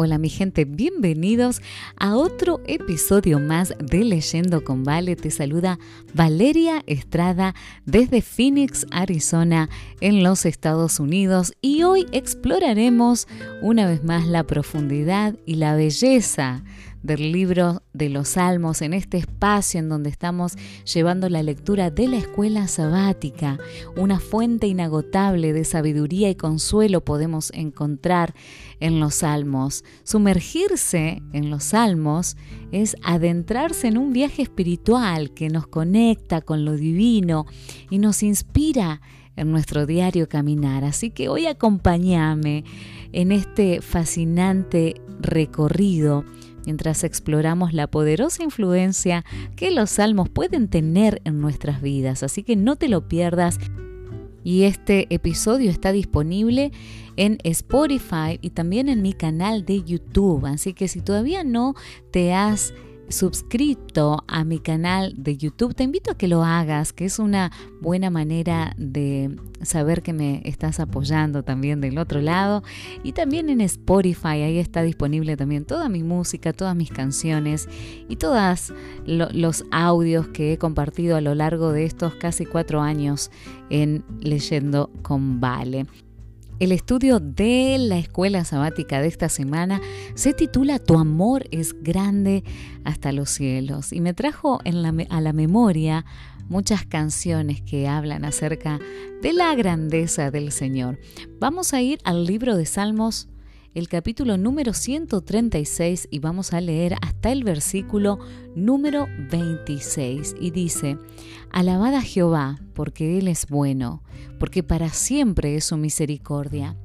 Hola mi gente, bienvenidos a otro episodio más de Leyendo con Vale. Te saluda Valeria Estrada desde Phoenix, Arizona, en los Estados Unidos y hoy exploraremos una vez más la profundidad y la belleza del libro de los Salmos, en este espacio en donde estamos llevando la lectura de la escuela sabática, una fuente inagotable de sabiduría y consuelo podemos encontrar en los Salmos. Sumergirse en los Salmos es adentrarse en un viaje espiritual que nos conecta con lo divino y nos inspira en nuestro diario caminar. Así que hoy acompáñame en este fascinante recorrido mientras exploramos la poderosa influencia que los salmos pueden tener en nuestras vidas. Así que no te lo pierdas. Y este episodio está disponible en Spotify y también en mi canal de YouTube. Así que si todavía no te has suscrito a mi canal de YouTube, te invito a que lo hagas, que es una buena manera de saber que me estás apoyando también del otro lado. Y también en Spotify, ahí está disponible también toda mi música, todas mis canciones y todos los audios que he compartido a lo largo de estos casi cuatro años en Leyendo con Vale. El estudio de la escuela sabática de esta semana se titula Tu amor es grande hasta los cielos y me trajo a la memoria muchas canciones que hablan acerca de la grandeza del Señor. Vamos a ir al libro de Salmos el capítulo número 136 y vamos a leer hasta el versículo número 26 y dice, Alabad a Jehová porque Él es bueno, porque para siempre es su misericordia.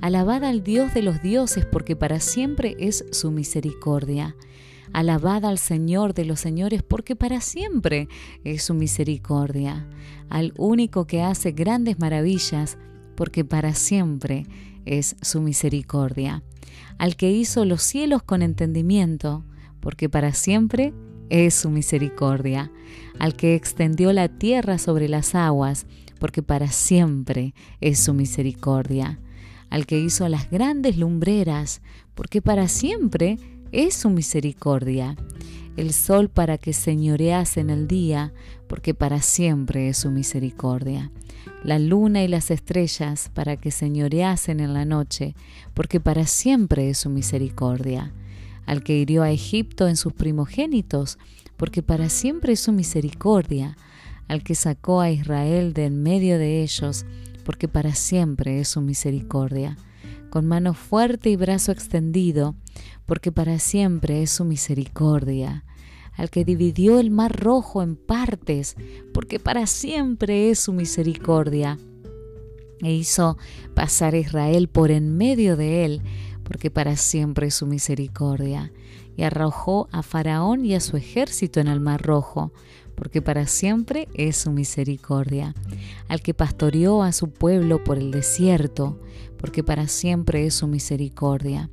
Alabad al Dios de los dioses porque para siempre es su misericordia. Alabad al Señor de los señores porque para siempre es su misericordia. Al único que hace grandes maravillas porque para siempre es su misericordia. Al que hizo los cielos con entendimiento, porque para siempre es su misericordia. Al que extendió la tierra sobre las aguas, porque para siempre es su misericordia. Al que hizo las grandes lumbreras, porque para siempre es su misericordia. El sol para que señorease en el día, porque para siempre es su misericordia la luna y las estrellas para que señoreasen en la noche, porque para siempre es su misericordia. Al que hirió a Egipto en sus primogénitos, porque para siempre es su misericordia. Al que sacó a Israel de en medio de ellos, porque para siempre es su misericordia. Con mano fuerte y brazo extendido, porque para siempre es su misericordia al que dividió el mar rojo en partes, porque para siempre es su misericordia. E hizo pasar a Israel por en medio de él, porque para siempre es su misericordia. Y arrojó a Faraón y a su ejército en el mar rojo, porque para siempre es su misericordia. Al que pastoreó a su pueblo por el desierto, porque para siempre es su misericordia.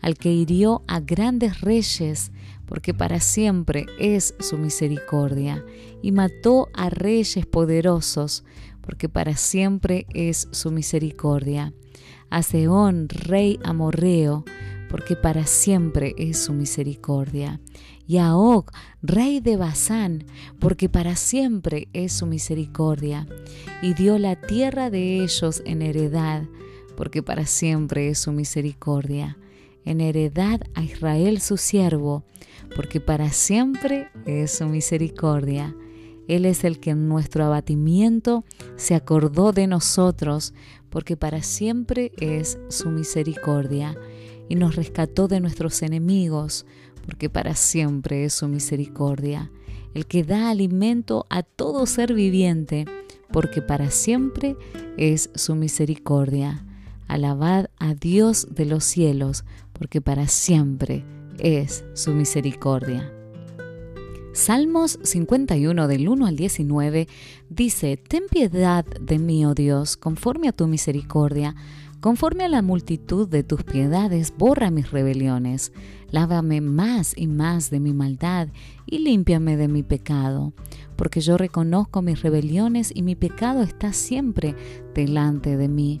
Al que hirió a grandes reyes, porque para siempre es su misericordia, y mató a reyes poderosos, porque para siempre es su misericordia, a Seón, rey amorreo, porque para siempre es su misericordia, y a Og, rey de Basán, porque para siempre es su misericordia, y dio la tierra de ellos en heredad, porque para siempre es su misericordia, en heredad a Israel su siervo, porque para siempre es su misericordia. Él es el que en nuestro abatimiento se acordó de nosotros, porque para siempre es su misericordia, y nos rescató de nuestros enemigos, porque para siempre es su misericordia, el que da alimento a todo ser viviente, porque para siempre es su misericordia. Alabad a Dios de los cielos, porque para siempre es su misericordia. Salmos 51 del 1 al 19 dice, Ten piedad de mí, oh Dios, conforme a tu misericordia, conforme a la multitud de tus piedades, borra mis rebeliones, lávame más y más de mi maldad y límpiame de mi pecado, porque yo reconozco mis rebeliones y mi pecado está siempre delante de mí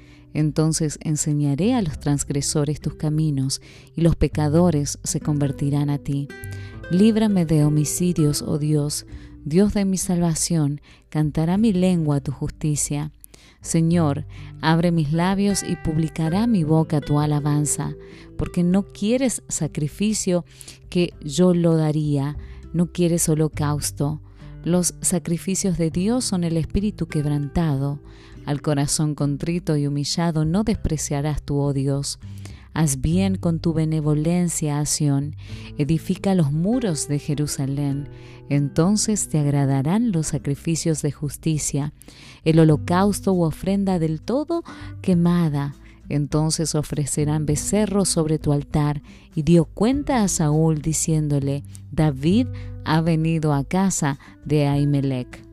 Entonces enseñaré a los transgresores tus caminos, y los pecadores se convertirán a ti. Líbrame de homicidios, oh Dios, Dios de mi salvación, cantará mi lengua tu justicia. Señor, abre mis labios y publicará mi boca tu alabanza, porque no quieres sacrificio que yo lo daría, no quieres holocausto. Los sacrificios de Dios son el espíritu quebrantado. Al corazón contrito y humillado no despreciarás tu oh Dios. Haz bien con tu benevolencia a edifica los muros de Jerusalén. Entonces te agradarán los sacrificios de justicia, el holocausto u ofrenda del todo quemada. Entonces ofrecerán becerros sobre tu altar. Y dio cuenta a Saúl diciéndole, David ha venido a casa de Ahimelech.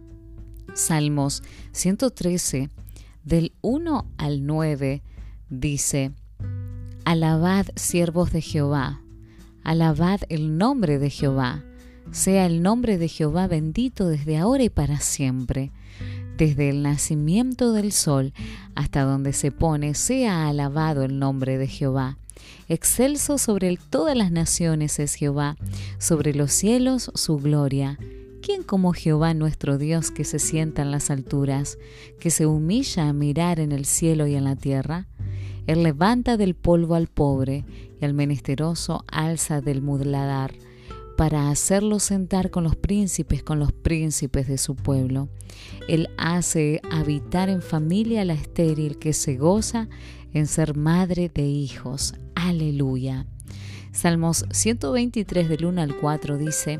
Salmos 113, del 1 al 9, dice, Alabad siervos de Jehová, alabad el nombre de Jehová, sea el nombre de Jehová bendito desde ahora y para siempre. Desde el nacimiento del sol hasta donde se pone, sea alabado el nombre de Jehová. Excelso sobre todas las naciones es Jehová, sobre los cielos su gloria. ¿Quién como Jehová nuestro Dios que se sienta en las alturas, que se humilla a mirar en el cielo y en la tierra? Él levanta del polvo al pobre y al menesteroso alza del mudladar, para hacerlo sentar con los príncipes, con los príncipes de su pueblo. Él hace habitar en familia la estéril que se goza en ser madre de hijos. Aleluya. Salmos 123 del 1 al 4 dice,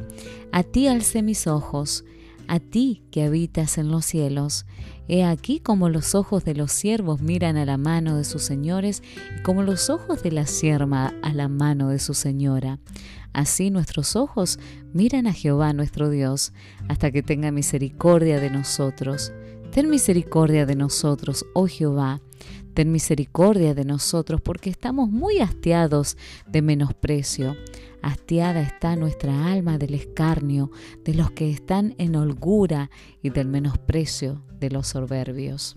A ti alcé mis ojos, a ti que habitas en los cielos. He aquí como los ojos de los siervos miran a la mano de sus señores y como los ojos de la sierva a la mano de su señora. Así nuestros ojos miran a Jehová nuestro Dios, hasta que tenga misericordia de nosotros. Ten misericordia de nosotros, oh Jehová, Ten misericordia de nosotros porque estamos muy hastiados de menosprecio. Hastiada está nuestra alma del escarnio, de los que están en holgura y del menosprecio de los soberbios.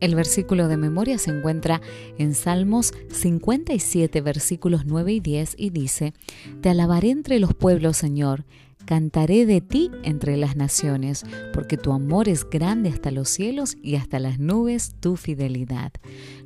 El versículo de memoria se encuentra en Salmos 57, versículos 9 y 10 y dice, Te alabaré entre los pueblos, Señor, Cantaré de ti entre las naciones, porque tu amor es grande hasta los cielos y hasta las nubes tu fidelidad.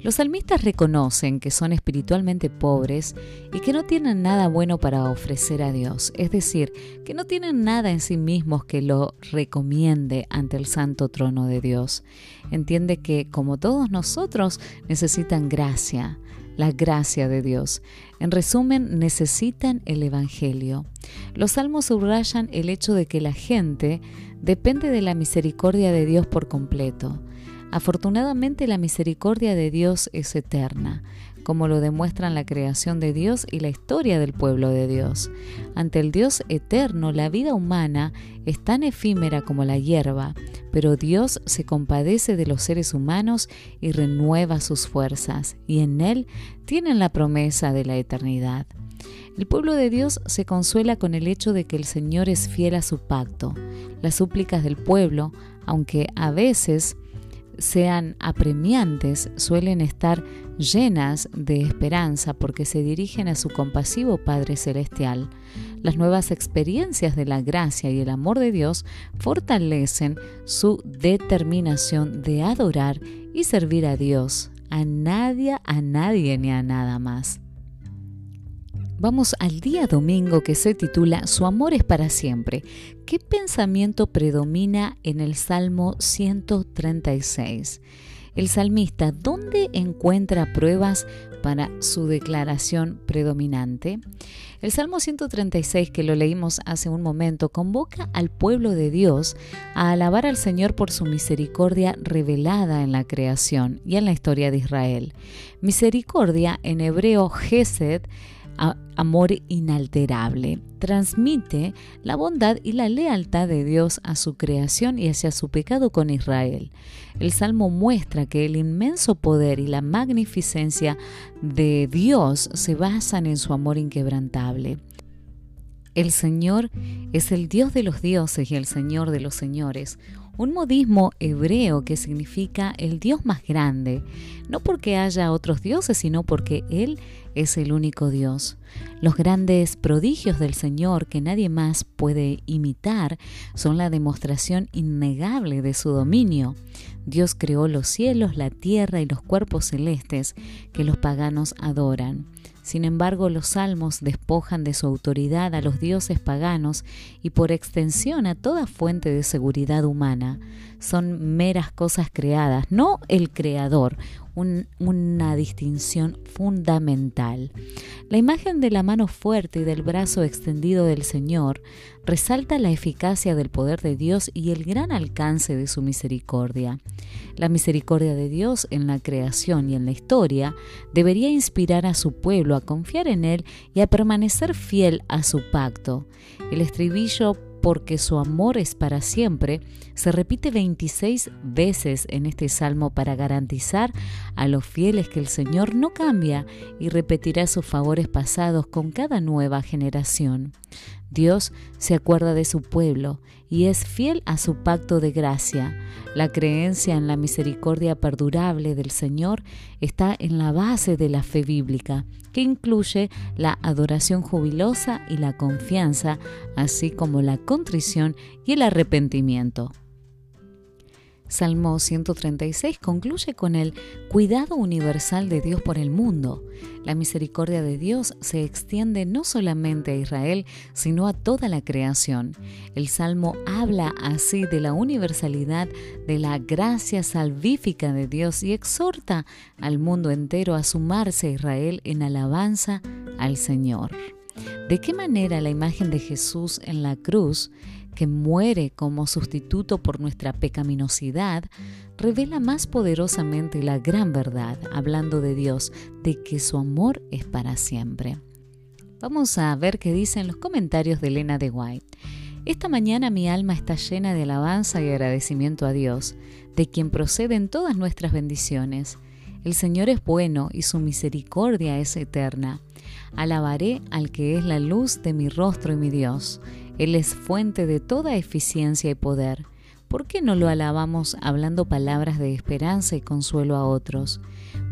Los salmistas reconocen que son espiritualmente pobres y que no tienen nada bueno para ofrecer a Dios, es decir, que no tienen nada en sí mismos que lo recomiende ante el santo trono de Dios. Entiende que, como todos nosotros, necesitan gracia, la gracia de Dios. En resumen, necesitan el Evangelio. Los salmos subrayan el hecho de que la gente depende de la misericordia de Dios por completo. Afortunadamente la misericordia de Dios es eterna como lo demuestran la creación de Dios y la historia del pueblo de Dios. Ante el Dios eterno, la vida humana es tan efímera como la hierba, pero Dios se compadece de los seres humanos y renueva sus fuerzas, y en Él tienen la promesa de la eternidad. El pueblo de Dios se consuela con el hecho de que el Señor es fiel a su pacto. Las súplicas del pueblo, aunque a veces sean apremiantes, suelen estar llenas de esperanza porque se dirigen a su compasivo Padre Celestial. Las nuevas experiencias de la gracia y el amor de Dios fortalecen su determinación de adorar y servir a Dios, a nadie, a nadie ni a nada más. Vamos al día domingo que se titula Su amor es para siempre. ¿Qué pensamiento predomina en el Salmo 136? El salmista, ¿dónde encuentra pruebas para su declaración predominante? El Salmo 136, que lo leímos hace un momento, convoca al pueblo de Dios a alabar al Señor por su misericordia revelada en la creación y en la historia de Israel. Misericordia en hebreo Gesed amor inalterable. Transmite la bondad y la lealtad de Dios a su creación y hacia su pecado con Israel. El Salmo muestra que el inmenso poder y la magnificencia de Dios se basan en su amor inquebrantable. El Señor es el Dios de los dioses y el Señor de los señores, un modismo hebreo que significa el Dios más grande, no porque haya otros dioses, sino porque Él es el único Dios. Los grandes prodigios del Señor que nadie más puede imitar son la demostración innegable de su dominio. Dios creó los cielos, la tierra y los cuerpos celestes que los paganos adoran. Sin embargo, los salmos despojan de su autoridad a los dioses paganos y por extensión a toda fuente de seguridad humana. Son meras cosas creadas, no el creador, una distinción fundamental. La imagen de la mano fuerte y del brazo extendido del Señor resalta la eficacia del poder de Dios y el gran alcance de su misericordia. La misericordia de Dios en la creación y en la historia debería inspirar a su pueblo a confiar en Él y a permanecer fiel a su pacto. El estribillo porque su amor es para siempre, se repite 26 veces en este salmo para garantizar a los fieles que el Señor no cambia y repetirá sus favores pasados con cada nueva generación. Dios se acuerda de su pueblo y es fiel a su pacto de gracia. La creencia en la misericordia perdurable del Señor está en la base de la fe bíblica, que incluye la adoración jubilosa y la confianza, así como la contrición y el arrepentimiento. Salmo 136 concluye con el cuidado universal de Dios por el mundo. La misericordia de Dios se extiende no solamente a Israel, sino a toda la creación. El Salmo habla así de la universalidad de la gracia salvífica de Dios y exhorta al mundo entero a sumarse a Israel en alabanza al Señor. ¿De qué manera la imagen de Jesús en la cruz que muere como sustituto por nuestra pecaminosidad, revela más poderosamente la gran verdad, hablando de Dios, de que su amor es para siempre. Vamos a ver qué dicen los comentarios de Elena de White. Esta mañana mi alma está llena de alabanza y agradecimiento a Dios, de quien proceden todas nuestras bendiciones. El Señor es bueno y su misericordia es eterna. Alabaré al que es la luz de mi rostro y mi Dios. Él es fuente de toda eficiencia y poder. ¿Por qué no lo alabamos hablando palabras de esperanza y consuelo a otros?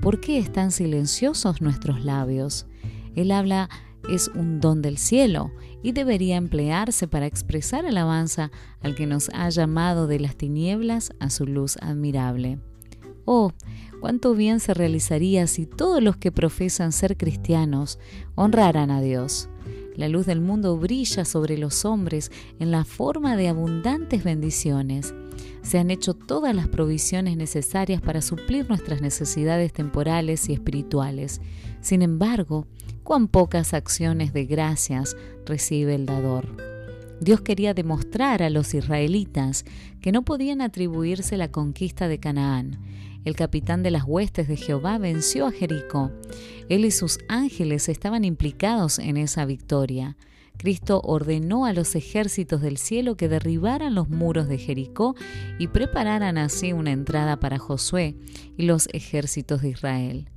¿Por qué están silenciosos nuestros labios? Él habla es un don del cielo y debería emplearse para expresar alabanza al que nos ha llamado de las tinieblas a su luz admirable. Oh, cuánto bien se realizaría si todos los que profesan ser cristianos honraran a Dios. La luz del mundo brilla sobre los hombres en la forma de abundantes bendiciones. Se han hecho todas las provisiones necesarias para suplir nuestras necesidades temporales y espirituales. Sin embargo, cuán pocas acciones de gracias recibe el dador. Dios quería demostrar a los israelitas que no podían atribuirse la conquista de Canaán el capitán de las huestes de Jehová venció a Jericó. Él y sus ángeles estaban implicados en esa victoria. Cristo ordenó a los ejércitos del cielo que derribaran los muros de Jericó y prepararan así una entrada para Josué y los ejércitos de Israel.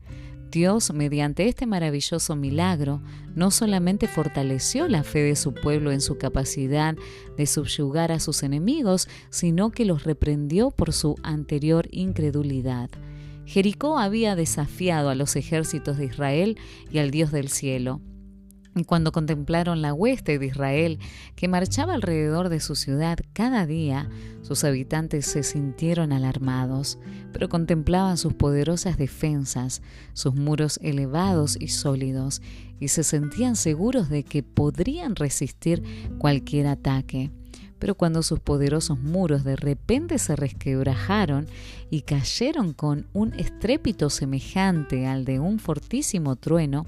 Dios, mediante este maravilloso milagro, no solamente fortaleció la fe de su pueblo en su capacidad de subyugar a sus enemigos, sino que los reprendió por su anterior incredulidad. Jericó había desafiado a los ejércitos de Israel y al Dios del cielo. Cuando contemplaron la hueste de Israel que marchaba alrededor de su ciudad cada día, sus habitantes se sintieron alarmados, pero contemplaban sus poderosas defensas, sus muros elevados y sólidos, y se sentían seguros de que podrían resistir cualquier ataque. Pero cuando sus poderosos muros de repente se resquebrajaron y cayeron con un estrépito semejante al de un fortísimo trueno,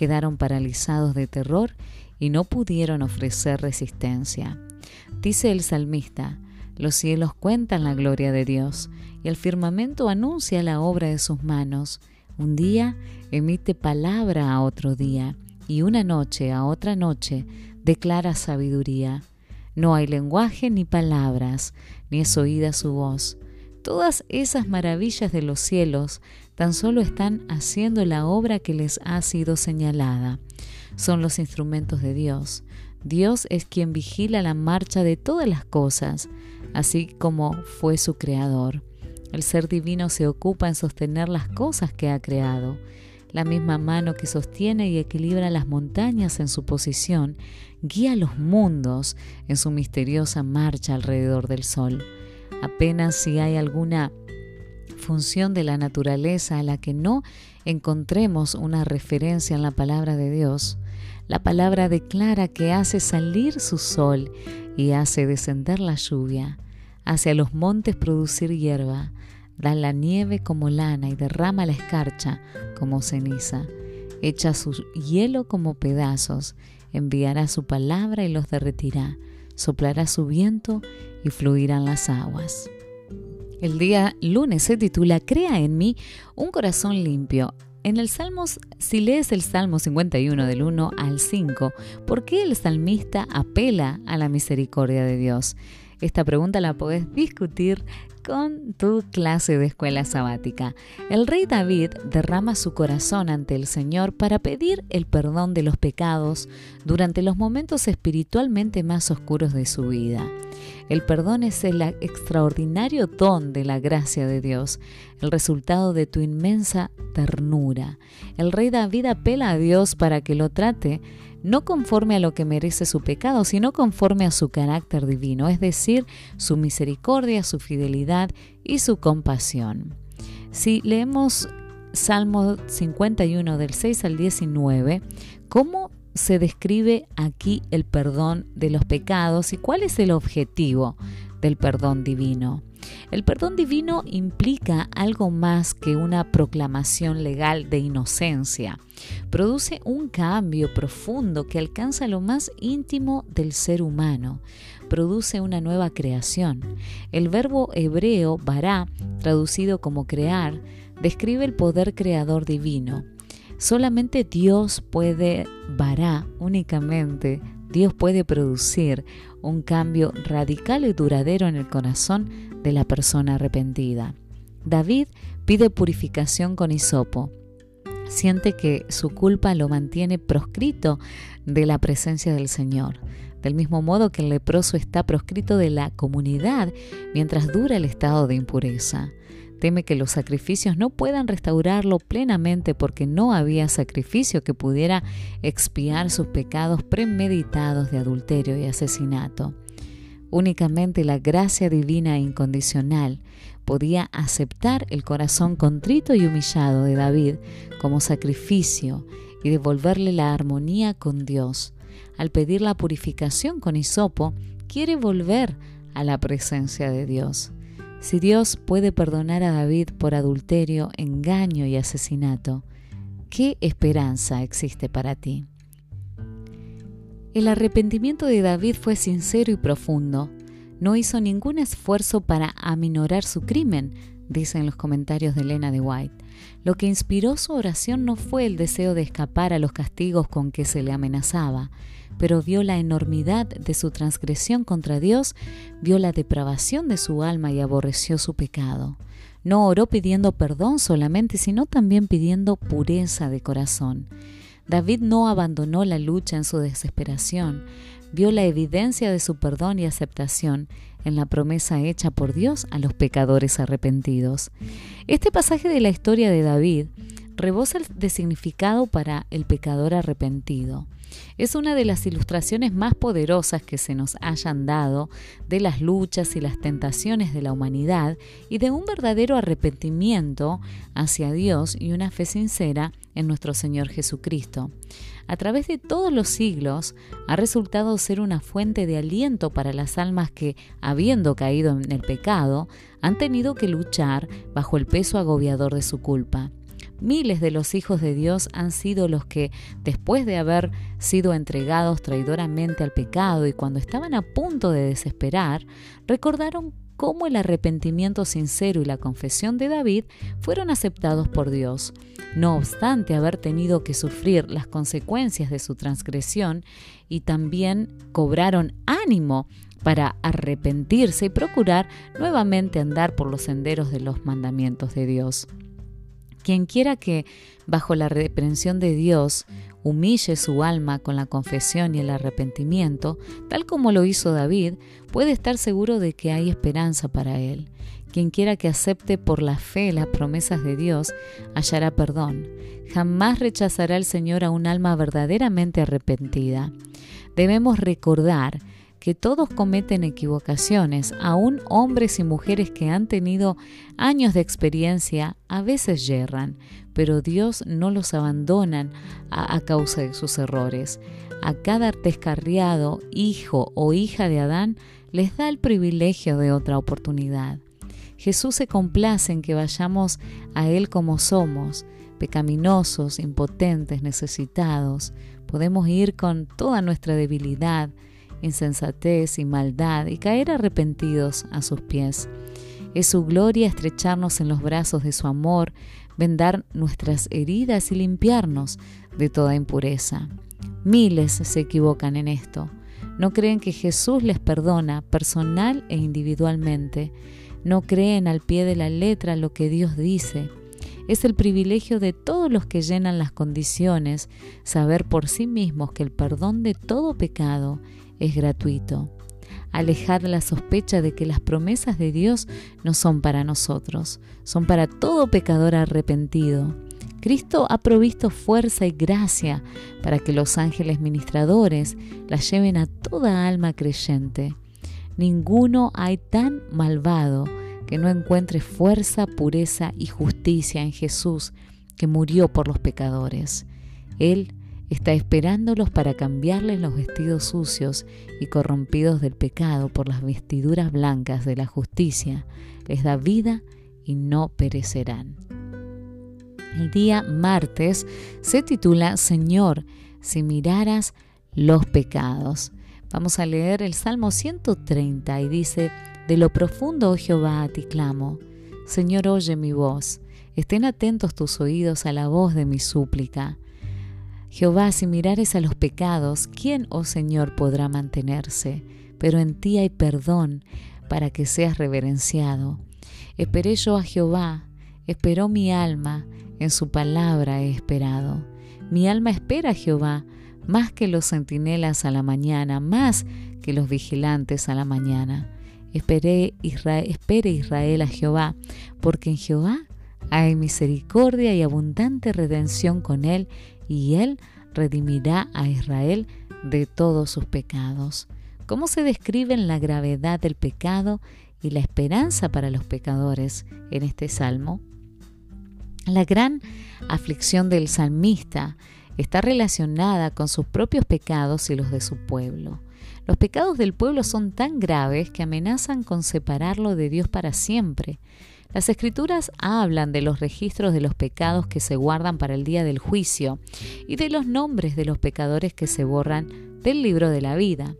quedaron paralizados de terror y no pudieron ofrecer resistencia. Dice el salmista, los cielos cuentan la gloria de Dios y el firmamento anuncia la obra de sus manos. Un día emite palabra a otro día y una noche a otra noche declara sabiduría. No hay lenguaje ni palabras, ni es oída su voz. Todas esas maravillas de los cielos tan solo están haciendo la obra que les ha sido señalada. Son los instrumentos de Dios. Dios es quien vigila la marcha de todas las cosas, así como fue su creador. El ser divino se ocupa en sostener las cosas que ha creado. La misma mano que sostiene y equilibra las montañas en su posición, guía los mundos en su misteriosa marcha alrededor del sol. Apenas si hay alguna función de la naturaleza a la que no encontremos una referencia en la palabra de Dios, la palabra declara que hace salir su sol y hace descender la lluvia, hace a los montes producir hierba, da la nieve como lana y derrama la escarcha como ceniza, echa su hielo como pedazos, enviará su palabra y los derretirá, soplará su viento y fluirán las aguas. El día lunes se titula Crea en mí un corazón limpio. En el Salmos, si lees el Salmo 51 del 1 al 5, ¿por qué el salmista apela a la misericordia de Dios? Esta pregunta la podés discutir con tu clase de escuela sabática. El rey David derrama su corazón ante el Señor para pedir el perdón de los pecados durante los momentos espiritualmente más oscuros de su vida. El perdón es el extraordinario don de la gracia de Dios, el resultado de tu inmensa ternura. El rey David apela a Dios para que lo trate no conforme a lo que merece su pecado, sino conforme a su carácter divino, es decir, su misericordia, su fidelidad y su compasión. Si leemos Salmo 51 del 6 al 19, ¿cómo se describe aquí el perdón de los pecados y cuál es el objetivo del perdón divino? El perdón divino implica algo más que una proclamación legal de inocencia. Produce un cambio profundo que alcanza lo más íntimo del ser humano. Produce una nueva creación. El verbo hebreo bará, traducido como crear, describe el poder creador divino. Solamente Dios puede, bará únicamente, Dios puede producir un cambio radical y duradero en el corazón de la persona arrepentida. David pide purificación con hisopo. Siente que su culpa lo mantiene proscrito de la presencia del Señor, del mismo modo que el leproso está proscrito de la comunidad mientras dura el estado de impureza. Teme que los sacrificios no puedan restaurarlo plenamente porque no había sacrificio que pudiera expiar sus pecados premeditados de adulterio y asesinato. Únicamente la gracia divina e incondicional podía aceptar el corazón contrito y humillado de David como sacrificio y devolverle la armonía con Dios. Al pedir la purificación con hisopo, quiere volver a la presencia de Dios. Si Dios puede perdonar a David por adulterio, engaño y asesinato, ¿qué esperanza existe para ti? El arrepentimiento de David fue sincero y profundo. No hizo ningún esfuerzo para aminorar su crimen, dicen los comentarios de Elena de White. Lo que inspiró su oración no fue el deseo de escapar a los castigos con que se le amenazaba, pero vio la enormidad de su transgresión contra Dios, vio la depravación de su alma y aborreció su pecado. No oró pidiendo perdón solamente, sino también pidiendo pureza de corazón. David no abandonó la lucha en su desesperación, vio la evidencia de su perdón y aceptación en la promesa hecha por Dios a los pecadores arrepentidos. Este pasaje de la historia de David rebosa de significado para el pecador arrepentido. Es una de las ilustraciones más poderosas que se nos hayan dado de las luchas y las tentaciones de la humanidad y de un verdadero arrepentimiento hacia Dios y una fe sincera en nuestro Señor Jesucristo. A través de todos los siglos ha resultado ser una fuente de aliento para las almas que, habiendo caído en el pecado, han tenido que luchar bajo el peso agobiador de su culpa. Miles de los hijos de Dios han sido los que, después de haber sido entregados traidoramente al pecado y cuando estaban a punto de desesperar, recordaron cómo el arrepentimiento sincero y la confesión de David fueron aceptados por Dios. No obstante haber tenido que sufrir las consecuencias de su transgresión y también cobraron ánimo para arrepentirse y procurar nuevamente andar por los senderos de los mandamientos de Dios. Quien quiera que, bajo la reprensión de Dios, humille su alma con la confesión y el arrepentimiento, tal como lo hizo David, puede estar seguro de que hay esperanza para él. Quien quiera que acepte por la fe las promesas de Dios, hallará perdón. Jamás rechazará el Señor a un alma verdaderamente arrepentida. Debemos recordar que todos cometen equivocaciones, aún hombres y mujeres que han tenido años de experiencia a veces yerran, pero Dios no los abandona a, a causa de sus errores. A cada descarriado hijo o hija de Adán les da el privilegio de otra oportunidad. Jesús se complace en que vayamos a Él como somos, pecaminosos, impotentes, necesitados. Podemos ir con toda nuestra debilidad, insensatez y maldad y caer arrepentidos a sus pies. Es su gloria estrecharnos en los brazos de su amor, vendar nuestras heridas y limpiarnos de toda impureza. Miles se equivocan en esto. No creen que Jesús les perdona personal e individualmente. No creen al pie de la letra lo que Dios dice. Es el privilegio de todos los que llenan las condiciones saber por sí mismos que el perdón de todo pecado es gratuito. Alejad la sospecha de que las promesas de Dios no son para nosotros, son para todo pecador arrepentido. Cristo ha provisto fuerza y gracia para que los ángeles ministradores las lleven a toda alma creyente. Ninguno hay tan malvado que no encuentre fuerza, pureza y justicia en Jesús, que murió por los pecadores. Él está esperándolos para cambiarles los vestidos sucios y corrompidos del pecado por las vestiduras blancas de la justicia. Les da vida y no perecerán. El día martes se titula Señor, si miraras los pecados. Vamos a leer el Salmo 130 y dice, De lo profundo, oh Jehová, a ti clamo. Señor, oye mi voz. Estén atentos tus oídos a la voz de mi súplica. Jehová, si mirares a los pecados, ¿quién, oh Señor, podrá mantenerse? Pero en ti hay perdón para que seas reverenciado. Esperé yo a Jehová, esperó mi alma, en su palabra he esperado. Mi alma espera a Jehová, más que los centinelas a la mañana, más que los vigilantes a la mañana. Esperé Israel, espere Israel a Jehová, porque en Jehová hay misericordia y abundante redención con él, y Él redimirá a Israel de todos sus pecados. ¿Cómo se describen la gravedad del pecado y la esperanza para los pecadores en este salmo? La gran aflicción del salmista está relacionada con sus propios pecados y los de su pueblo. Los pecados del pueblo son tan graves que amenazan con separarlo de Dios para siempre. Las escrituras hablan de los registros de los pecados que se guardan para el día del juicio y de los nombres de los pecadores que se borran del libro de la vida.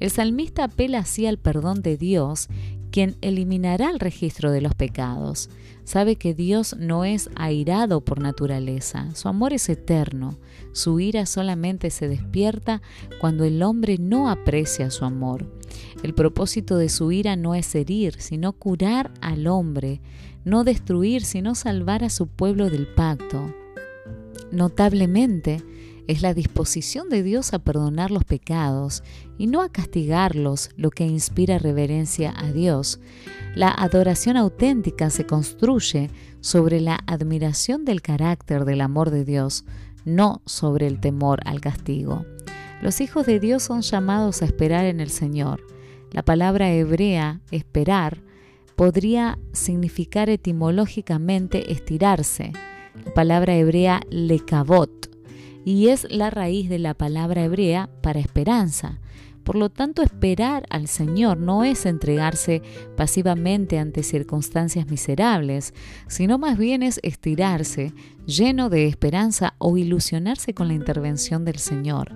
El salmista apela así al perdón de Dios, quien eliminará el registro de los pecados. Sabe que Dios no es airado por naturaleza, su amor es eterno, su ira solamente se despierta cuando el hombre no aprecia su amor. El propósito de su ira no es herir, sino curar al hombre, no destruir, sino salvar a su pueblo del pacto. Notablemente, es la disposición de Dios a perdonar los pecados y no a castigarlos lo que inspira reverencia a Dios. La adoración auténtica se construye sobre la admiración del carácter del amor de Dios, no sobre el temor al castigo. Los hijos de Dios son llamados a esperar en el Señor. La palabra hebrea, esperar, podría significar etimológicamente estirarse. La palabra hebrea lekavot y es la raíz de la palabra hebrea para esperanza. Por lo tanto, esperar al Señor no es entregarse pasivamente ante circunstancias miserables, sino más bien es estirarse, lleno de esperanza o ilusionarse con la intervención del Señor.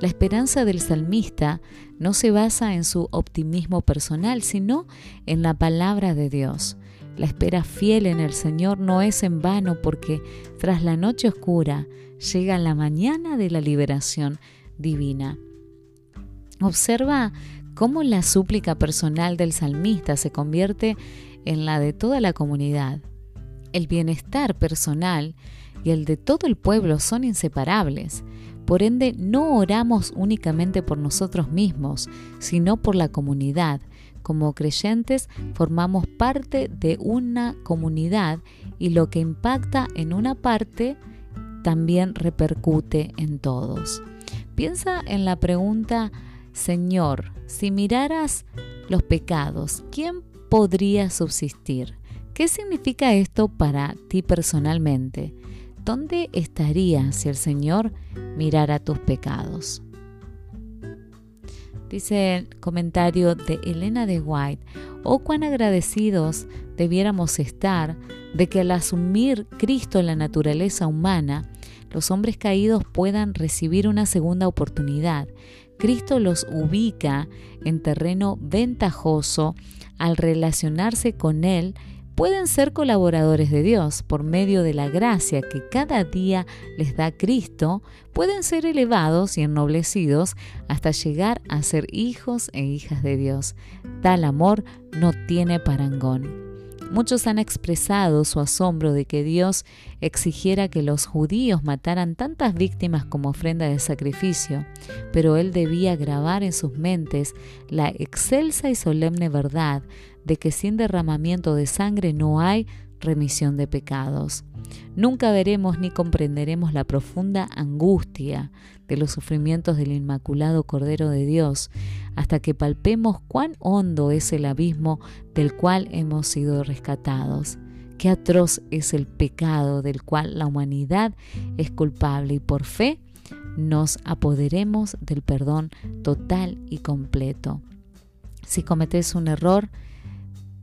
La esperanza del salmista no se basa en su optimismo personal, sino en la palabra de Dios. La espera fiel en el Señor no es en vano porque tras la noche oscura llega la mañana de la liberación divina. Observa cómo la súplica personal del salmista se convierte en la de toda la comunidad. El bienestar personal y el de todo el pueblo son inseparables. Por ende, no oramos únicamente por nosotros mismos, sino por la comunidad. Como creyentes formamos parte de una comunidad y lo que impacta en una parte también repercute en todos. Piensa en la pregunta Señor, si miraras los pecados, ¿quién podría subsistir? ¿Qué significa esto para ti personalmente? ¿Dónde estarías si el Señor mirara tus pecados? Dice el comentario de Elena de White, oh cuán agradecidos debiéramos estar de que al asumir Cristo en la naturaleza humana, los hombres caídos puedan recibir una segunda oportunidad Cristo los ubica en terreno ventajoso al relacionarse con Él pueden ser colaboradores de Dios por medio de la gracia que cada día les da Cristo, pueden ser elevados y ennoblecidos hasta llegar a ser hijos e hijas de Dios. Tal amor no tiene parangón. Muchos han expresado su asombro de que Dios exigiera que los judíos mataran tantas víctimas como ofrenda de sacrificio, pero Él debía grabar en sus mentes la excelsa y solemne verdad de que sin derramamiento de sangre no hay remisión de pecados. Nunca veremos ni comprenderemos la profunda angustia de los sufrimientos del Inmaculado Cordero de Dios hasta que palpemos cuán hondo es el abismo del cual hemos sido rescatados. Qué atroz es el pecado del cual la humanidad es culpable y por fe nos apoderemos del perdón total y completo. Si cometés un error,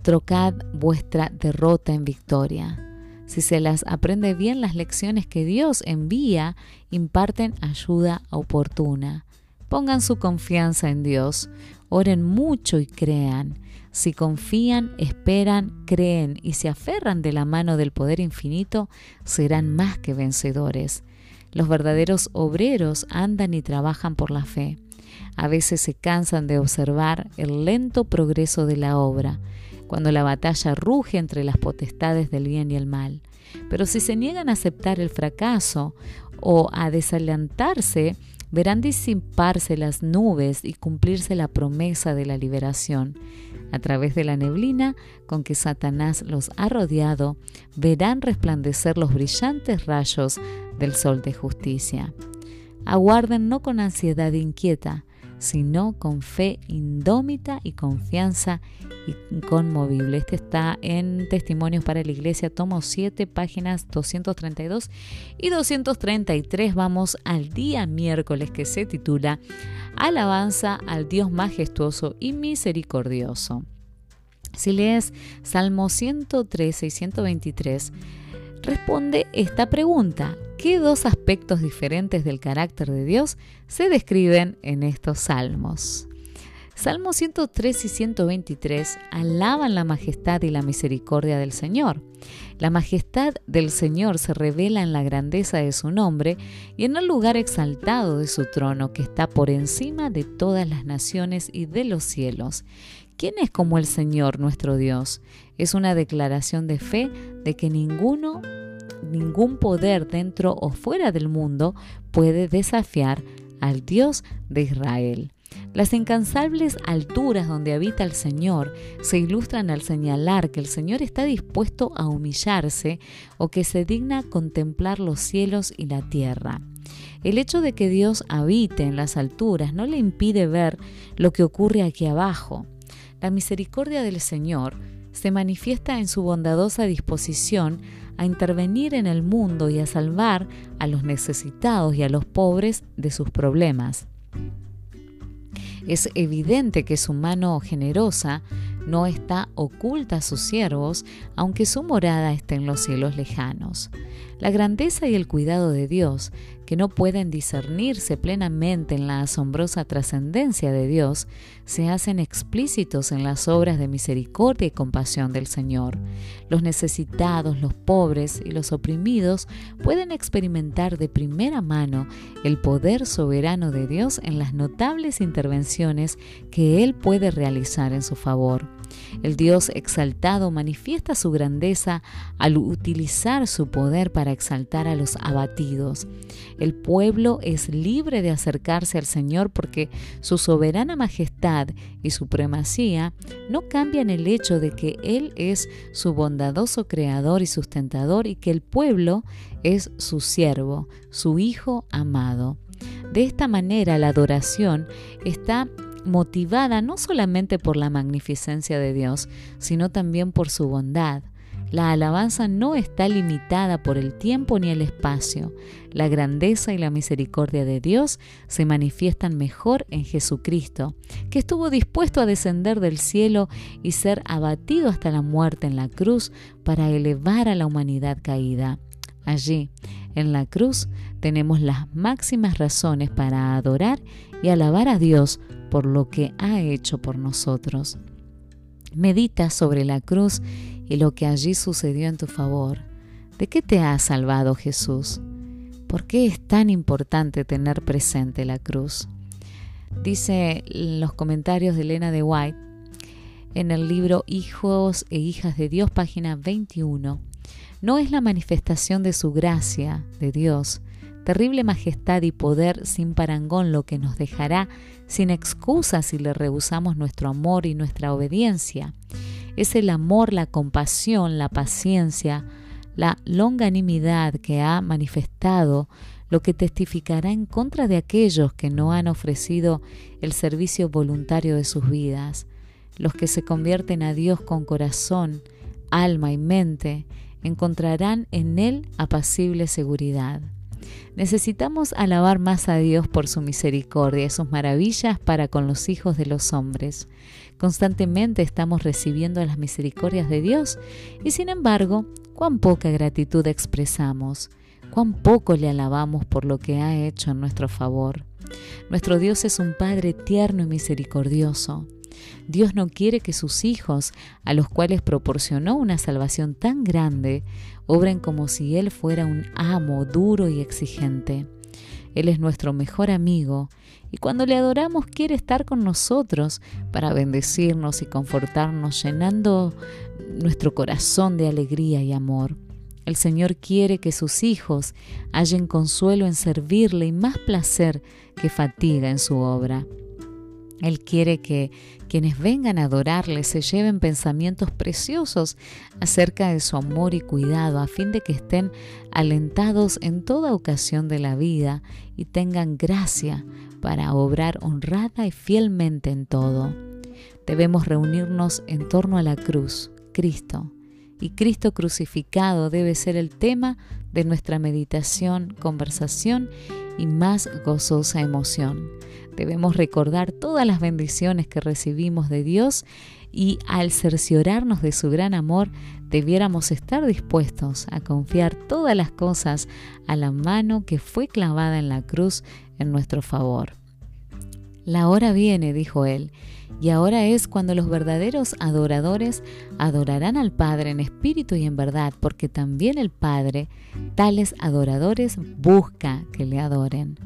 trocad vuestra derrota en victoria. Si se las aprende bien las lecciones que Dios envía, imparten ayuda oportuna. Pongan su confianza en Dios, oren mucho y crean. Si confían, esperan, creen y se aferran de la mano del poder infinito, serán más que vencedores. Los verdaderos obreros andan y trabajan por la fe. A veces se cansan de observar el lento progreso de la obra, cuando la batalla ruge entre las potestades del bien y el mal. Pero si se niegan a aceptar el fracaso o a desalentarse, verán disiparse las nubes y cumplirse la promesa de la liberación. A través de la neblina con que Satanás los ha rodeado, verán resplandecer los brillantes rayos del sol de justicia. Aguarden no con ansiedad inquieta, sino con fe indómita y confianza inconmovible. Este está en Testimonios para la Iglesia, tomo 7, páginas 232 y 233. Vamos al día miércoles que se titula Alabanza al Dios majestuoso y misericordioso. Si lees Salmo 113 y 123, responde esta pregunta. ¿Qué dos aspectos diferentes del carácter de Dios se describen en estos salmos? Salmos 103 y 123 alaban la majestad y la misericordia del Señor. La majestad del Señor se revela en la grandeza de su nombre y en el lugar exaltado de su trono que está por encima de todas las naciones y de los cielos. ¿Quién es como el Señor nuestro Dios? Es una declaración de fe de que ninguno, ningún poder dentro o fuera del mundo puede desafiar al Dios de Israel. Las incansables alturas donde habita el Señor se ilustran al señalar que el Señor está dispuesto a humillarse o que se digna contemplar los cielos y la tierra. El hecho de que Dios habite en las alturas no le impide ver lo que ocurre aquí abajo. La misericordia del Señor se manifiesta en su bondadosa disposición a intervenir en el mundo y a salvar a los necesitados y a los pobres de sus problemas. Es evidente que su mano generosa no está oculta a sus siervos, aunque su morada esté en los cielos lejanos. La grandeza y el cuidado de Dios, que no pueden discernirse plenamente en la asombrosa trascendencia de Dios, se hacen explícitos en las obras de misericordia y compasión del Señor. Los necesitados, los pobres y los oprimidos pueden experimentar de primera mano el poder soberano de Dios en las notables intervenciones que Él puede realizar en su favor. El Dios exaltado manifiesta su grandeza al utilizar su poder para exaltar a los abatidos. El pueblo es libre de acercarse al Señor porque su soberana majestad y supremacía no cambian el hecho de que Él es su bondadoso creador y sustentador y que el pueblo es su siervo, su hijo amado. De esta manera la adoración está motivada no solamente por la magnificencia de Dios, sino también por su bondad. La alabanza no está limitada por el tiempo ni el espacio. La grandeza y la misericordia de Dios se manifiestan mejor en Jesucristo, que estuvo dispuesto a descender del cielo y ser abatido hasta la muerte en la cruz para elevar a la humanidad caída. Allí, en la cruz, tenemos las máximas razones para adorar y alabar a Dios por lo que ha hecho por nosotros. Medita sobre la cruz y lo que allí sucedió en tu favor. ¿De qué te ha salvado Jesús? ¿Por qué es tan importante tener presente la cruz? Dice los comentarios de Elena de White en el libro Hijos e Hijas de Dios, página 21. No es la manifestación de su gracia, de Dios, terrible majestad y poder sin parangón lo que nos dejará sin excusa si le rehusamos nuestro amor y nuestra obediencia. Es el amor, la compasión, la paciencia, la longanimidad que ha manifestado lo que testificará en contra de aquellos que no han ofrecido el servicio voluntario de sus vidas, los que se convierten a Dios con corazón, alma y mente, encontrarán en Él apacible seguridad. Necesitamos alabar más a Dios por su misericordia y sus maravillas para con los hijos de los hombres. Constantemente estamos recibiendo las misericordias de Dios y sin embargo, cuán poca gratitud expresamos, cuán poco le alabamos por lo que ha hecho en nuestro favor. Nuestro Dios es un Padre tierno y misericordioso. Dios no quiere que sus hijos, a los cuales proporcionó una salvación tan grande, obren como si Él fuera un amo duro y exigente. Él es nuestro mejor amigo y cuando le adoramos quiere estar con nosotros para bendecirnos y confortarnos, llenando nuestro corazón de alegría y amor. El Señor quiere que sus hijos hallen consuelo en servirle y más placer que fatiga en su obra. Él quiere que quienes vengan a adorarle se lleven pensamientos preciosos acerca de su amor y cuidado a fin de que estén alentados en toda ocasión de la vida y tengan gracia para obrar honrada y fielmente en todo. Debemos reunirnos en torno a la cruz, Cristo, y Cristo crucificado debe ser el tema de nuestra meditación, conversación y más gozosa emoción. Debemos recordar todas las bendiciones que recibimos de Dios y al cerciorarnos de su gran amor, debiéramos estar dispuestos a confiar todas las cosas a la mano que fue clavada en la cruz en nuestro favor. La hora viene, dijo él, y ahora es cuando los verdaderos adoradores adorarán al Padre en espíritu y en verdad, porque también el Padre, tales adoradores, busca que le adoren.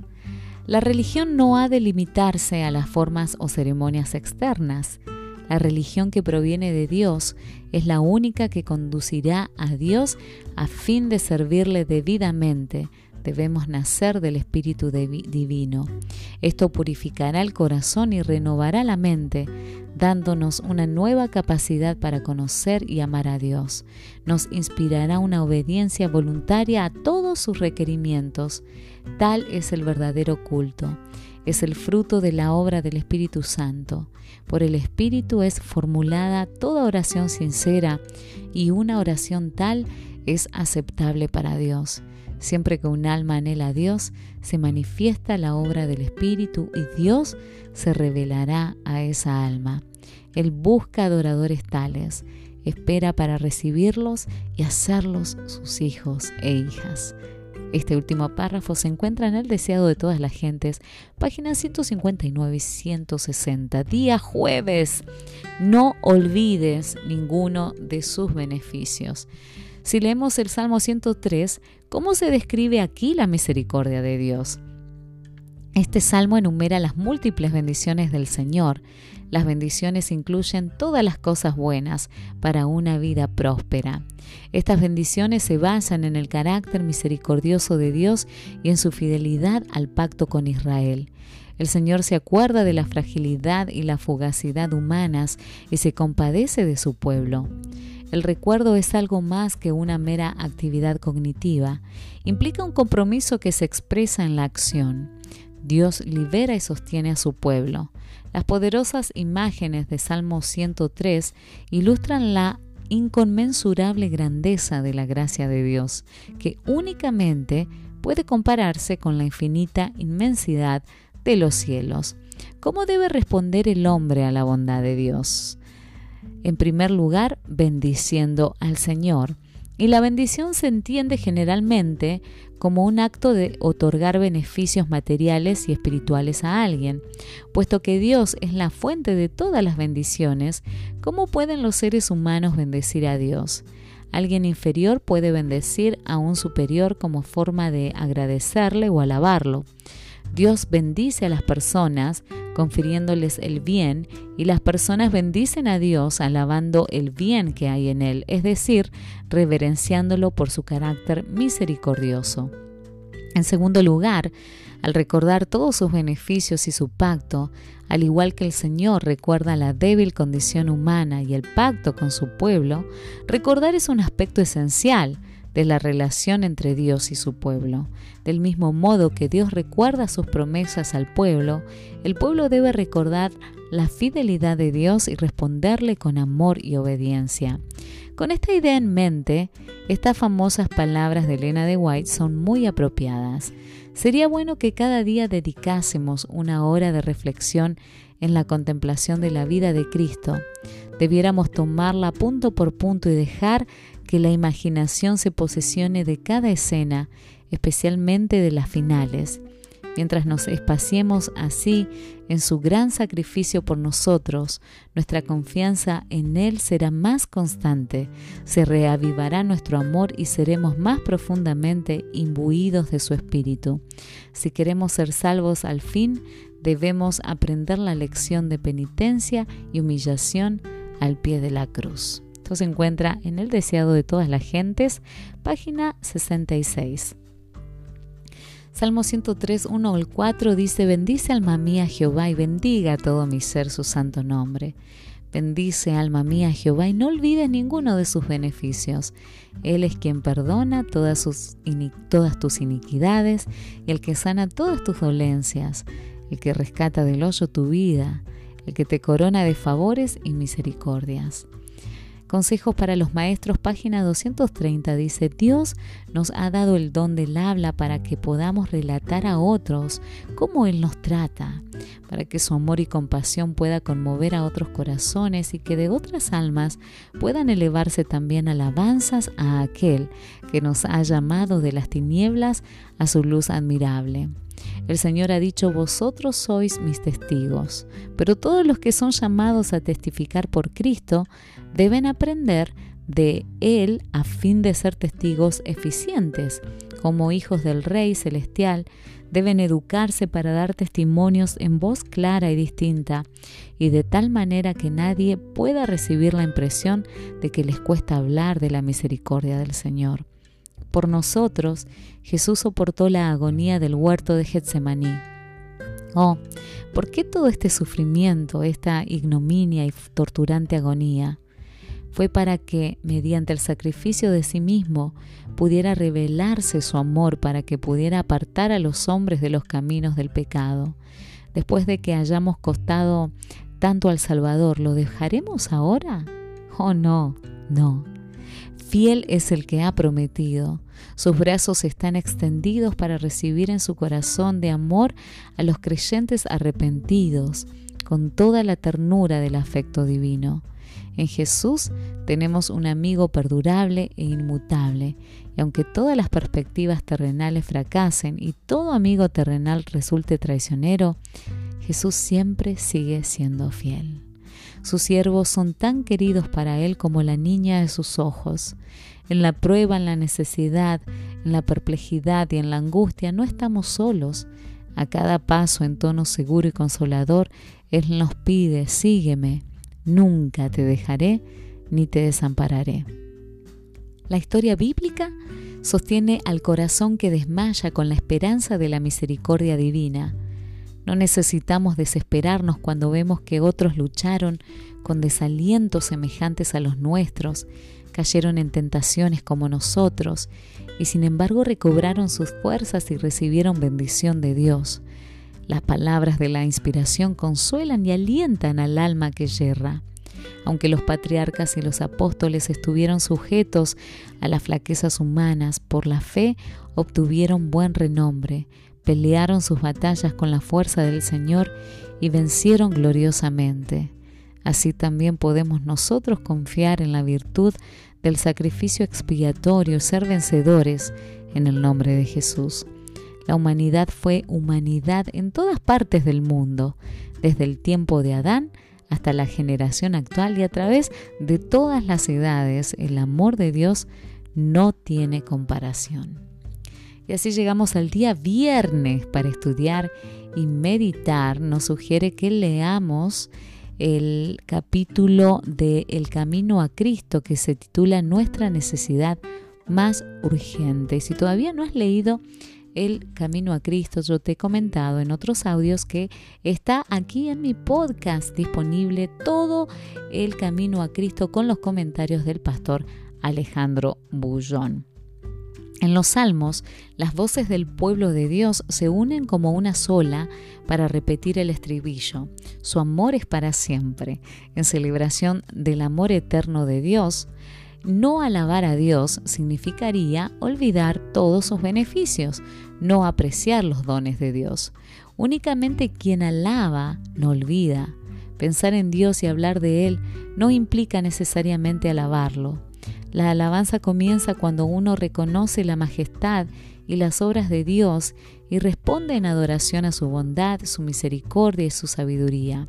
La religión no ha de limitarse a las formas o ceremonias externas. La religión que proviene de Dios es la única que conducirá a Dios a fin de servirle debidamente, Debemos nacer del Espíritu Divino. Esto purificará el corazón y renovará la mente, dándonos una nueva capacidad para conocer y amar a Dios. Nos inspirará una obediencia voluntaria a todos sus requerimientos. Tal es el verdadero culto. Es el fruto de la obra del Espíritu Santo. Por el Espíritu es formulada toda oración sincera y una oración tal es aceptable para Dios. Siempre que un alma anhela a Dios, se manifiesta la obra del Espíritu y Dios se revelará a esa alma. Él busca adoradores tales, espera para recibirlos y hacerlos sus hijos e hijas. Este último párrafo se encuentra en el deseado de todas las gentes, páginas 159 y 160. Día jueves. No olvides ninguno de sus beneficios. Si leemos el Salmo 103, ¿cómo se describe aquí la misericordia de Dios? Este salmo enumera las múltiples bendiciones del Señor. Las bendiciones incluyen todas las cosas buenas para una vida próspera. Estas bendiciones se basan en el carácter misericordioso de Dios y en su fidelidad al pacto con Israel. El Señor se acuerda de la fragilidad y la fugacidad humanas y se compadece de su pueblo. El recuerdo es algo más que una mera actividad cognitiva. Implica un compromiso que se expresa en la acción. Dios libera y sostiene a su pueblo. Las poderosas imágenes de Salmo 103 ilustran la inconmensurable grandeza de la gracia de Dios, que únicamente puede compararse con la infinita inmensidad de los cielos. ¿Cómo debe responder el hombre a la bondad de Dios? En primer lugar, bendiciendo al Señor. Y la bendición se entiende generalmente como un acto de otorgar beneficios materiales y espirituales a alguien. Puesto que Dios es la fuente de todas las bendiciones, ¿cómo pueden los seres humanos bendecir a Dios? Alguien inferior puede bendecir a un superior como forma de agradecerle o alabarlo. Dios bendice a las personas confiriéndoles el bien y las personas bendicen a Dios alabando el bien que hay en Él, es decir, reverenciándolo por su carácter misericordioso. En segundo lugar, al recordar todos sus beneficios y su pacto, al igual que el Señor recuerda la débil condición humana y el pacto con su pueblo, recordar es un aspecto esencial de la relación entre Dios y su pueblo. Del mismo modo que Dios recuerda sus promesas al pueblo, el pueblo debe recordar la fidelidad de Dios y responderle con amor y obediencia. Con esta idea en mente, estas famosas palabras de Elena de White son muy apropiadas. Sería bueno que cada día dedicásemos una hora de reflexión en la contemplación de la vida de Cristo. Debiéramos tomarla punto por punto y dejar que la imaginación se posesione de cada escena, especialmente de las finales. Mientras nos espaciemos así en su gran sacrificio por nosotros, nuestra confianza en Él será más constante, se reavivará nuestro amor y seremos más profundamente imbuidos de su Espíritu. Si queremos ser salvos al fin, debemos aprender la lección de penitencia y humillación al pie de la cruz. Esto se encuentra en El Deseado de todas las gentes, página 66. Salmo 103, 1 al 4 dice, bendice alma mía Jehová y bendiga todo mi ser su santo nombre. Bendice alma mía Jehová y no olvides ninguno de sus beneficios. Él es quien perdona todas tus iniquidades y el que sana todas tus dolencias, el que rescata del hoyo tu vida, el que te corona de favores y misericordias. Consejos para los maestros, página 230, dice, Dios nos ha dado el don del habla para que podamos relatar a otros cómo Él nos trata, para que su amor y compasión pueda conmover a otros corazones y que de otras almas puedan elevarse también alabanzas a aquel que nos ha llamado de las tinieblas a su luz admirable. El Señor ha dicho, vosotros sois mis testigos, pero todos los que son llamados a testificar por Cristo deben aprender de Él a fin de ser testigos eficientes. Como hijos del Rey Celestial, deben educarse para dar testimonios en voz clara y distinta, y de tal manera que nadie pueda recibir la impresión de que les cuesta hablar de la misericordia del Señor. Por nosotros, Jesús soportó la agonía del huerto de Getsemaní. Oh, ¿por qué todo este sufrimiento, esta ignominia y torturante agonía? Fue para que, mediante el sacrificio de sí mismo, pudiera revelarse su amor, para que pudiera apartar a los hombres de los caminos del pecado. Después de que hayamos costado tanto al Salvador, ¿lo dejaremos ahora? Oh, no, no. Fiel es el que ha prometido. Sus brazos están extendidos para recibir en su corazón de amor a los creyentes arrepentidos, con toda la ternura del afecto divino. En Jesús tenemos un amigo perdurable e inmutable, y aunque todas las perspectivas terrenales fracasen y todo amigo terrenal resulte traicionero, Jesús siempre sigue siendo fiel. Sus siervos son tan queridos para Él como la niña de sus ojos. En la prueba, en la necesidad, en la perplejidad y en la angustia no estamos solos. A cada paso en tono seguro y consolador, Él nos pide, sígueme, nunca te dejaré ni te desampararé. La historia bíblica sostiene al corazón que desmaya con la esperanza de la misericordia divina. No necesitamos desesperarnos cuando vemos que otros lucharon con desalientos semejantes a los nuestros, cayeron en tentaciones como nosotros, y sin embargo recobraron sus fuerzas y recibieron bendición de Dios. Las palabras de la inspiración consuelan y alientan al alma que yerra. Aunque los patriarcas y los apóstoles estuvieron sujetos a las flaquezas humanas, por la fe obtuvieron buen renombre, pelearon sus batallas con la fuerza del Señor y vencieron gloriosamente. Así también podemos nosotros confiar en la virtud del sacrificio expiatorio, ser vencedores en el nombre de Jesús. La humanidad fue humanidad en todas partes del mundo, desde el tiempo de Adán hasta la generación actual y a través de todas las edades, el amor de Dios no tiene comparación. Y así llegamos al día viernes para estudiar y meditar. Nos sugiere que leamos el capítulo de El Camino a Cristo que se titula Nuestra necesidad más urgente. Si todavía no has leído el Camino a Cristo, yo te he comentado en otros audios que está aquí en mi podcast disponible todo el Camino a Cristo con los comentarios del pastor Alejandro Bullón. En los salmos, las voces del pueblo de Dios se unen como una sola para repetir el estribillo. Su amor es para siempre. En celebración del amor eterno de Dios, no alabar a Dios significaría olvidar todos sus beneficios, no apreciar los dones de Dios. Únicamente quien alaba no olvida. Pensar en Dios y hablar de Él no implica necesariamente alabarlo. La alabanza comienza cuando uno reconoce la majestad y las obras de Dios y responde en adoración a su bondad, su misericordia y su sabiduría.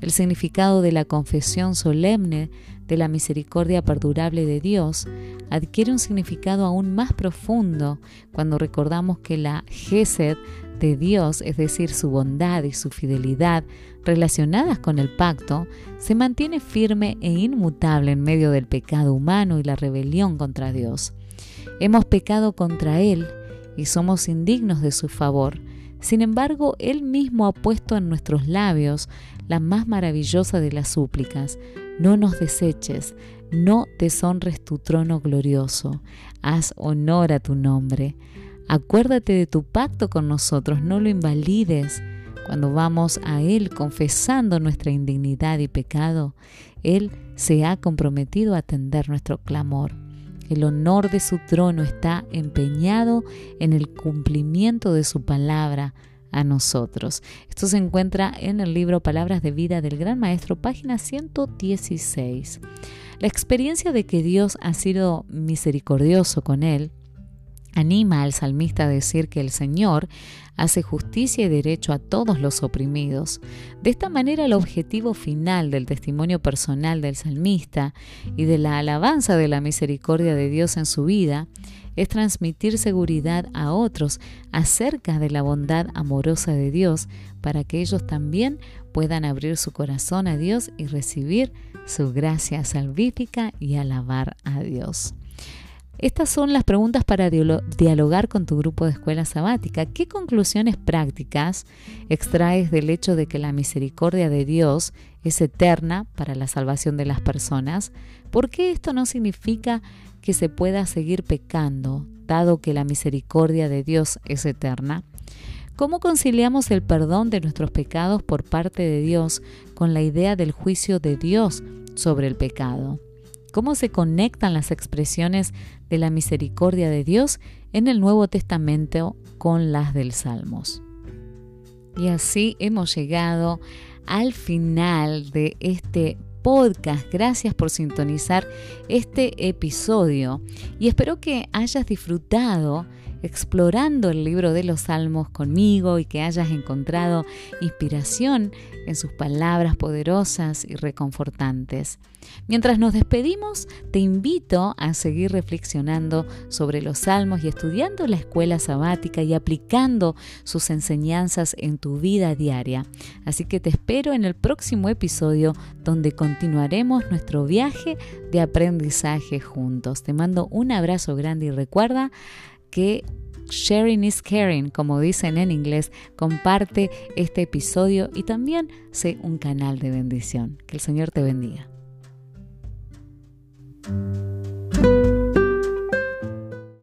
El significado de la confesión solemne de la misericordia perdurable de Dios adquiere un significado aún más profundo cuando recordamos que la Gesed de Dios, es decir, su bondad y su fidelidad relacionadas con el pacto, se mantiene firme e inmutable en medio del pecado humano y la rebelión contra Dios. Hemos pecado contra Él y somos indignos de su favor. Sin embargo, Él mismo ha puesto en nuestros labios la más maravillosa de las súplicas. No nos deseches, no deshonres tu trono glorioso, haz honor a tu nombre. Acuérdate de tu pacto con nosotros, no lo invalides. Cuando vamos a Él confesando nuestra indignidad y pecado, Él se ha comprometido a atender nuestro clamor. El honor de su trono está empeñado en el cumplimiento de su palabra a nosotros. Esto se encuentra en el libro Palabras de Vida del Gran Maestro, página 116. La experiencia de que Dios ha sido misericordioso con él anima al salmista a decir que el Señor hace justicia y derecho a todos los oprimidos. De esta manera el objetivo final del testimonio personal del salmista y de la alabanza de la misericordia de Dios en su vida es transmitir seguridad a otros acerca de la bondad amorosa de Dios para que ellos también puedan abrir su corazón a Dios y recibir su gracia salvífica y alabar a Dios. Estas son las preguntas para dialogar con tu grupo de escuela sabática. ¿Qué conclusiones prácticas extraes del hecho de que la misericordia de Dios es eterna para la salvación de las personas? ¿Por qué esto no significa que se pueda seguir pecando, dado que la misericordia de Dios es eterna? ¿Cómo conciliamos el perdón de nuestros pecados por parte de Dios con la idea del juicio de Dios sobre el pecado? Cómo se conectan las expresiones de la misericordia de Dios en el Nuevo Testamento con las del Salmos. Y así hemos llegado al final de este podcast. Gracias por sintonizar este episodio y espero que hayas disfrutado explorando el libro de los Salmos conmigo y que hayas encontrado inspiración en sus palabras poderosas y reconfortantes. Mientras nos despedimos, te invito a seguir reflexionando sobre los salmos y estudiando la escuela sabática y aplicando sus enseñanzas en tu vida diaria. Así que te espero en el próximo episodio donde continuaremos nuestro viaje de aprendizaje juntos. Te mando un abrazo grande y recuerda que Sharing is caring, como dicen en inglés, comparte este episodio y también sé un canal de bendición. Que el Señor te bendiga.